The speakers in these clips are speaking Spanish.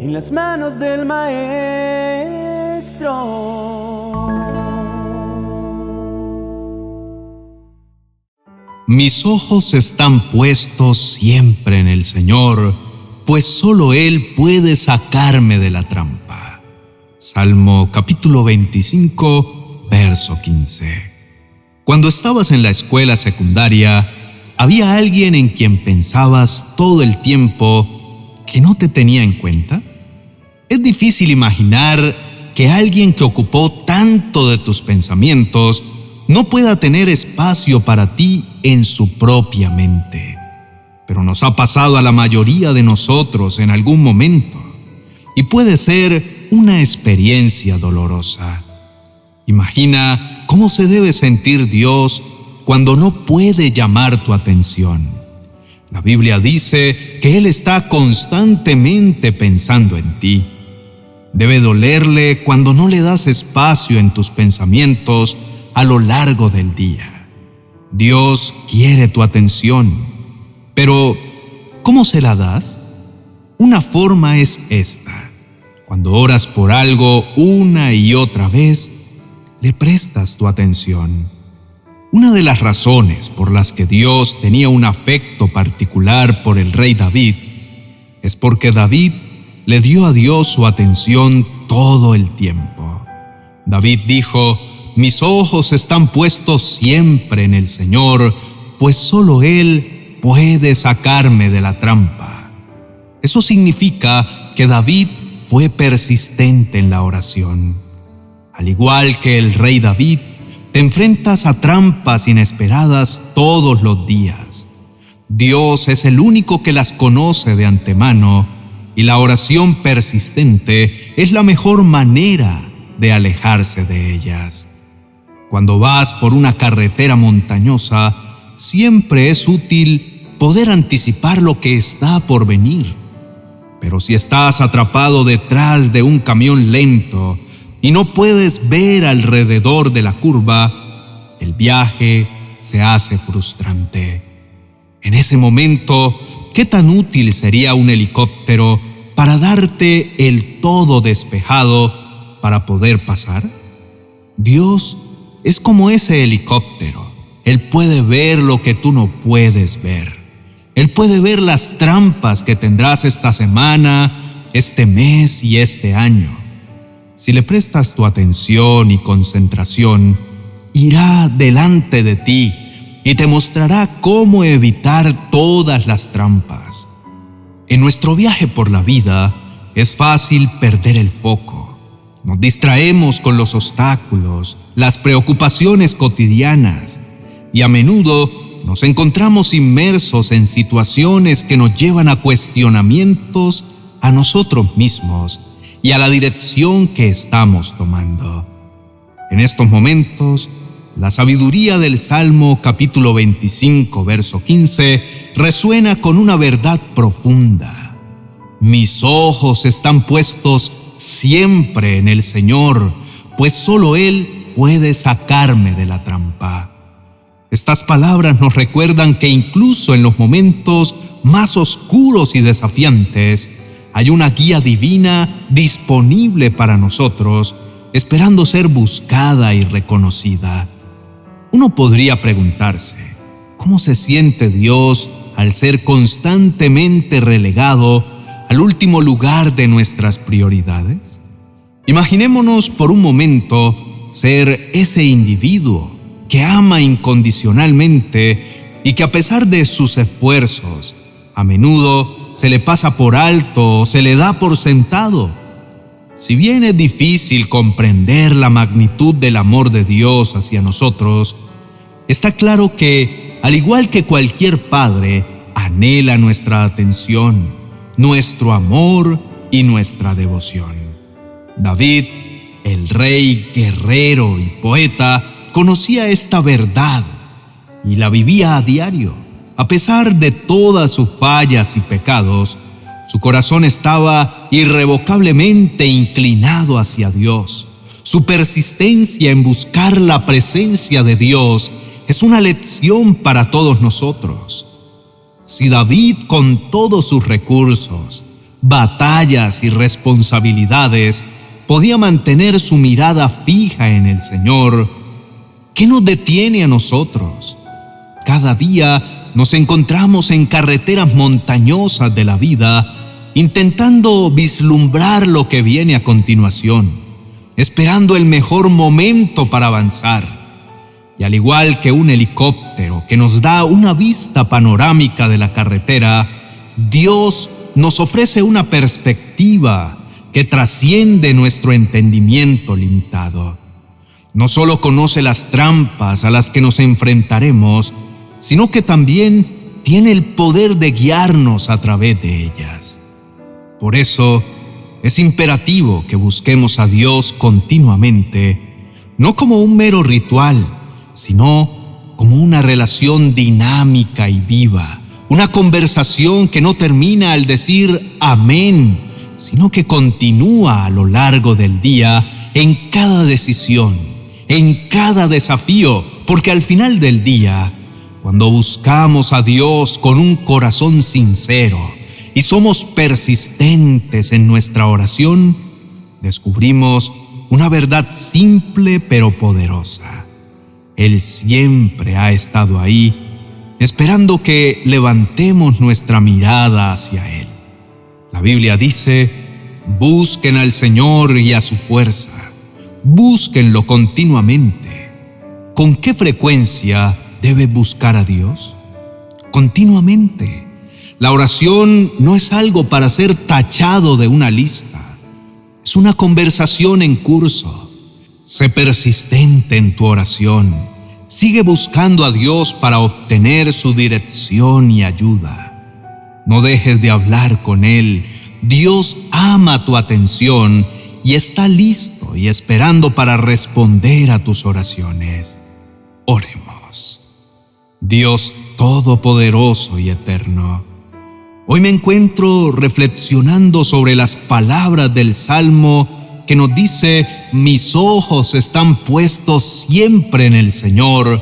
en las manos del maestro. Mis ojos están puestos siempre en el Señor, pues solo Él puede sacarme de la trampa. Salmo capítulo 25, verso 15. Cuando estabas en la escuela secundaria, ¿había alguien en quien pensabas todo el tiempo que no te tenía en cuenta? Es difícil imaginar que alguien que ocupó tanto de tus pensamientos no pueda tener espacio para ti en su propia mente. Pero nos ha pasado a la mayoría de nosotros en algún momento y puede ser una experiencia dolorosa. Imagina cómo se debe sentir Dios cuando no puede llamar tu atención. La Biblia dice que Él está constantemente pensando en ti Debe dolerle cuando no le das espacio en tus pensamientos a lo largo del día. Dios quiere tu atención, pero ¿cómo se la das? Una forma es esta. Cuando oras por algo una y otra vez, le prestas tu atención. Una de las razones por las que Dios tenía un afecto particular por el rey David es porque David le dio a Dios su atención todo el tiempo. David dijo, mis ojos están puestos siempre en el Señor, pues solo Él puede sacarme de la trampa. Eso significa que David fue persistente en la oración. Al igual que el rey David, te enfrentas a trampas inesperadas todos los días. Dios es el único que las conoce de antemano y la oración persistente es la mejor manera de alejarse de ellas. Cuando vas por una carretera montañosa, siempre es útil poder anticipar lo que está por venir. Pero si estás atrapado detrás de un camión lento y no puedes ver alrededor de la curva, el viaje se hace frustrante. En ese momento ¿qué tan útil sería un helicóptero para darte el todo despejado para poder pasar? Dios es como ese helicóptero. Él puede ver lo que tú no puedes ver. Él puede ver las trampas que tendrás esta semana, este mes y este año. Si le prestas tu atención y concentración, irá delante de ti y te mostrará cómo evitar todas las trampas. En nuestro viaje por la vida es fácil perder el foco. Nos distraemos con los obstáculos, las preocupaciones cotidianas y a menudo nos encontramos inmersos en situaciones que nos llevan a cuestionamientos a nosotros mismos y a la dirección que estamos tomando. En estos momentos, la sabiduría del Salmo capítulo 25, verso 15, resuena con una verdad profunda. Mis ojos están puestos siempre en el Señor, pues solo Él puede sacarme de la trampa. Estas palabras nos recuerdan que incluso en los momentos más oscuros y desafiantes, hay una guía divina disponible para nosotros, esperando ser buscada y reconocida. Uno podría preguntarse, ¿cómo se siente Dios al ser constantemente relegado al último lugar de nuestras prioridades? Imaginémonos por un momento ser ese individuo que ama incondicionalmente y que a pesar de sus esfuerzos, a menudo se le pasa por alto o se le da por sentado. Si bien es difícil comprender la magnitud del amor de Dios hacia nosotros, está claro que, al igual que cualquier padre, anhela nuestra atención, nuestro amor y nuestra devoción. David, el rey guerrero y poeta, conocía esta verdad y la vivía a diario. A pesar de todas sus fallas y pecados, su corazón estaba irrevocablemente inclinado hacia Dios. Su persistencia en buscar la presencia de Dios es una lección para todos nosotros. Si David con todos sus recursos batallas y responsabilidades, podía mantener su mirada fija en el Señor, ¿qué nos detiene a nosotros? Cada día nos encontramos en carreteras montañosas de la vida, intentando vislumbrar lo que viene a continuación, esperando el mejor momento para avanzar. Y al igual que un helicóptero que nos da una vista panorámica de la carretera, Dios nos ofrece una perspectiva que trasciende nuestro entendimiento limitado. No solo conoce las trampas a las que nos enfrentaremos, sino que también tiene el poder de guiarnos a través de ellas. Por eso es imperativo que busquemos a Dios continuamente, no como un mero ritual, sino como una relación dinámica y viva, una conversación que no termina al decir amén, sino que continúa a lo largo del día en cada decisión, en cada desafío, porque al final del día, cuando buscamos a Dios con un corazón sincero y somos persistentes en nuestra oración, descubrimos una verdad simple pero poderosa él siempre ha estado ahí, esperando que levantemos nuestra mirada hacia Él. La Biblia dice, busquen al Señor y a su fuerza, búsquenlo continuamente. ¿Con qué frecuencia debe buscar a Dios? Continuamente. La oración no es algo para ser tachado de una lista, es una conversación en curso Sé persistente en tu oración. Sigue buscando a Dios para obtener su dirección y ayuda. No dejes de hablar con Él. Dios ama tu atención y está listo y esperando para responder a tus oraciones. Oremos. Dios Todopoderoso y Eterno, hoy me encuentro reflexionando sobre las palabras del Salmo que nos dice, mis ojos están puestos siempre en el Señor,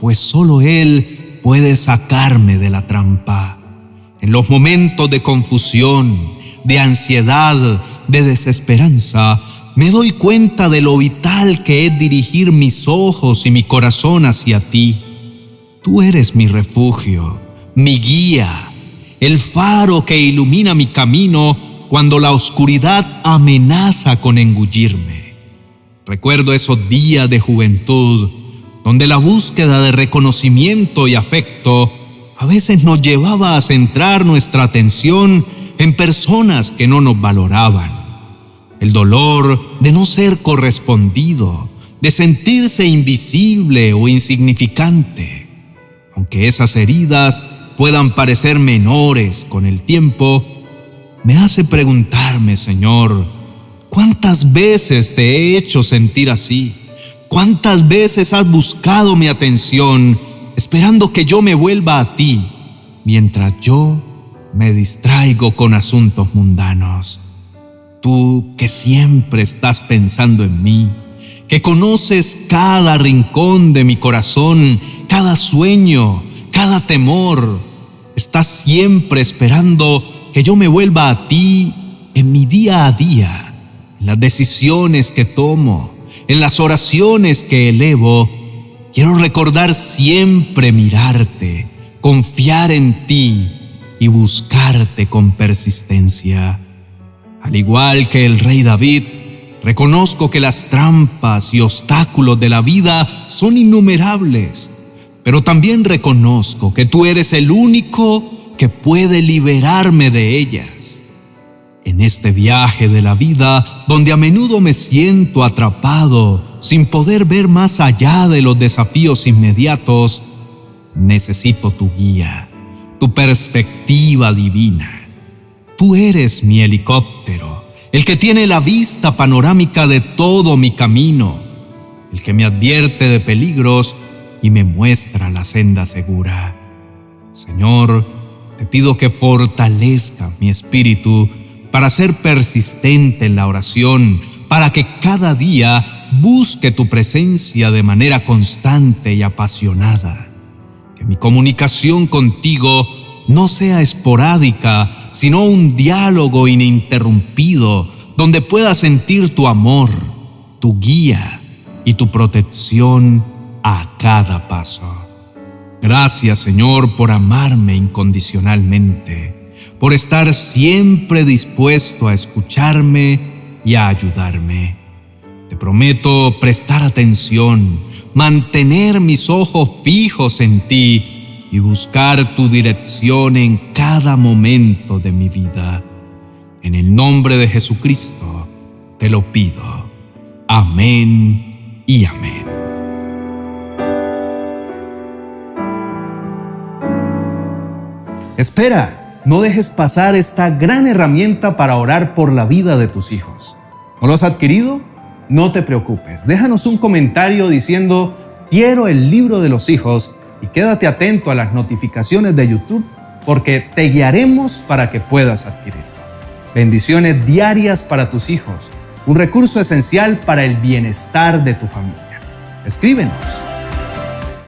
pues solo Él puede sacarme de la trampa. En los momentos de confusión, de ansiedad, de desesperanza, me doy cuenta de lo vital que es dirigir mis ojos y mi corazón hacia ti. Tú eres mi refugio, mi guía, el faro que ilumina mi camino cuando la oscuridad amenaza con engullirme. Recuerdo esos días de juventud donde la búsqueda de reconocimiento y afecto a veces nos llevaba a centrar nuestra atención en personas que no nos valoraban. El dolor de no ser correspondido, de sentirse invisible o insignificante. Aunque esas heridas puedan parecer menores con el tiempo, me hace preguntarme, Señor, ¿cuántas veces te he hecho sentir así? ¿Cuántas veces has buscado mi atención esperando que yo me vuelva a ti mientras yo me distraigo con asuntos mundanos? Tú que siempre estás pensando en mí, que conoces cada rincón de mi corazón, cada sueño, cada temor, estás siempre esperando que yo me vuelva a ti en mi día a día, en las decisiones que tomo, en las oraciones que elevo. Quiero recordar siempre mirarte, confiar en ti y buscarte con persistencia. Al igual que el rey David, reconozco que las trampas y obstáculos de la vida son innumerables, pero también reconozco que tú eres el único que puede liberarme de ellas. En este viaje de la vida, donde a menudo me siento atrapado sin poder ver más allá de los desafíos inmediatos, necesito tu guía, tu perspectiva divina. Tú eres mi helicóptero, el que tiene la vista panorámica de todo mi camino, el que me advierte de peligros y me muestra la senda segura. Señor, te pido que fortalezca mi espíritu para ser persistente en la oración, para que cada día busque tu presencia de manera constante y apasionada. Que mi comunicación contigo no sea esporádica, sino un diálogo ininterrumpido donde puedas sentir tu amor, tu guía y tu protección a cada paso. Gracias Señor por amarme incondicionalmente, por estar siempre dispuesto a escucharme y a ayudarme. Te prometo prestar atención, mantener mis ojos fijos en ti y buscar tu dirección en cada momento de mi vida. En el nombre de Jesucristo te lo pido. Amén y amén. Espera, no dejes pasar esta gran herramienta para orar por la vida de tus hijos. ¿No lo has adquirido? No te preocupes. Déjanos un comentario diciendo quiero el libro de los hijos y quédate atento a las notificaciones de YouTube porque te guiaremos para que puedas adquirirlo. Bendiciones diarias para tus hijos, un recurso esencial para el bienestar de tu familia. Escríbenos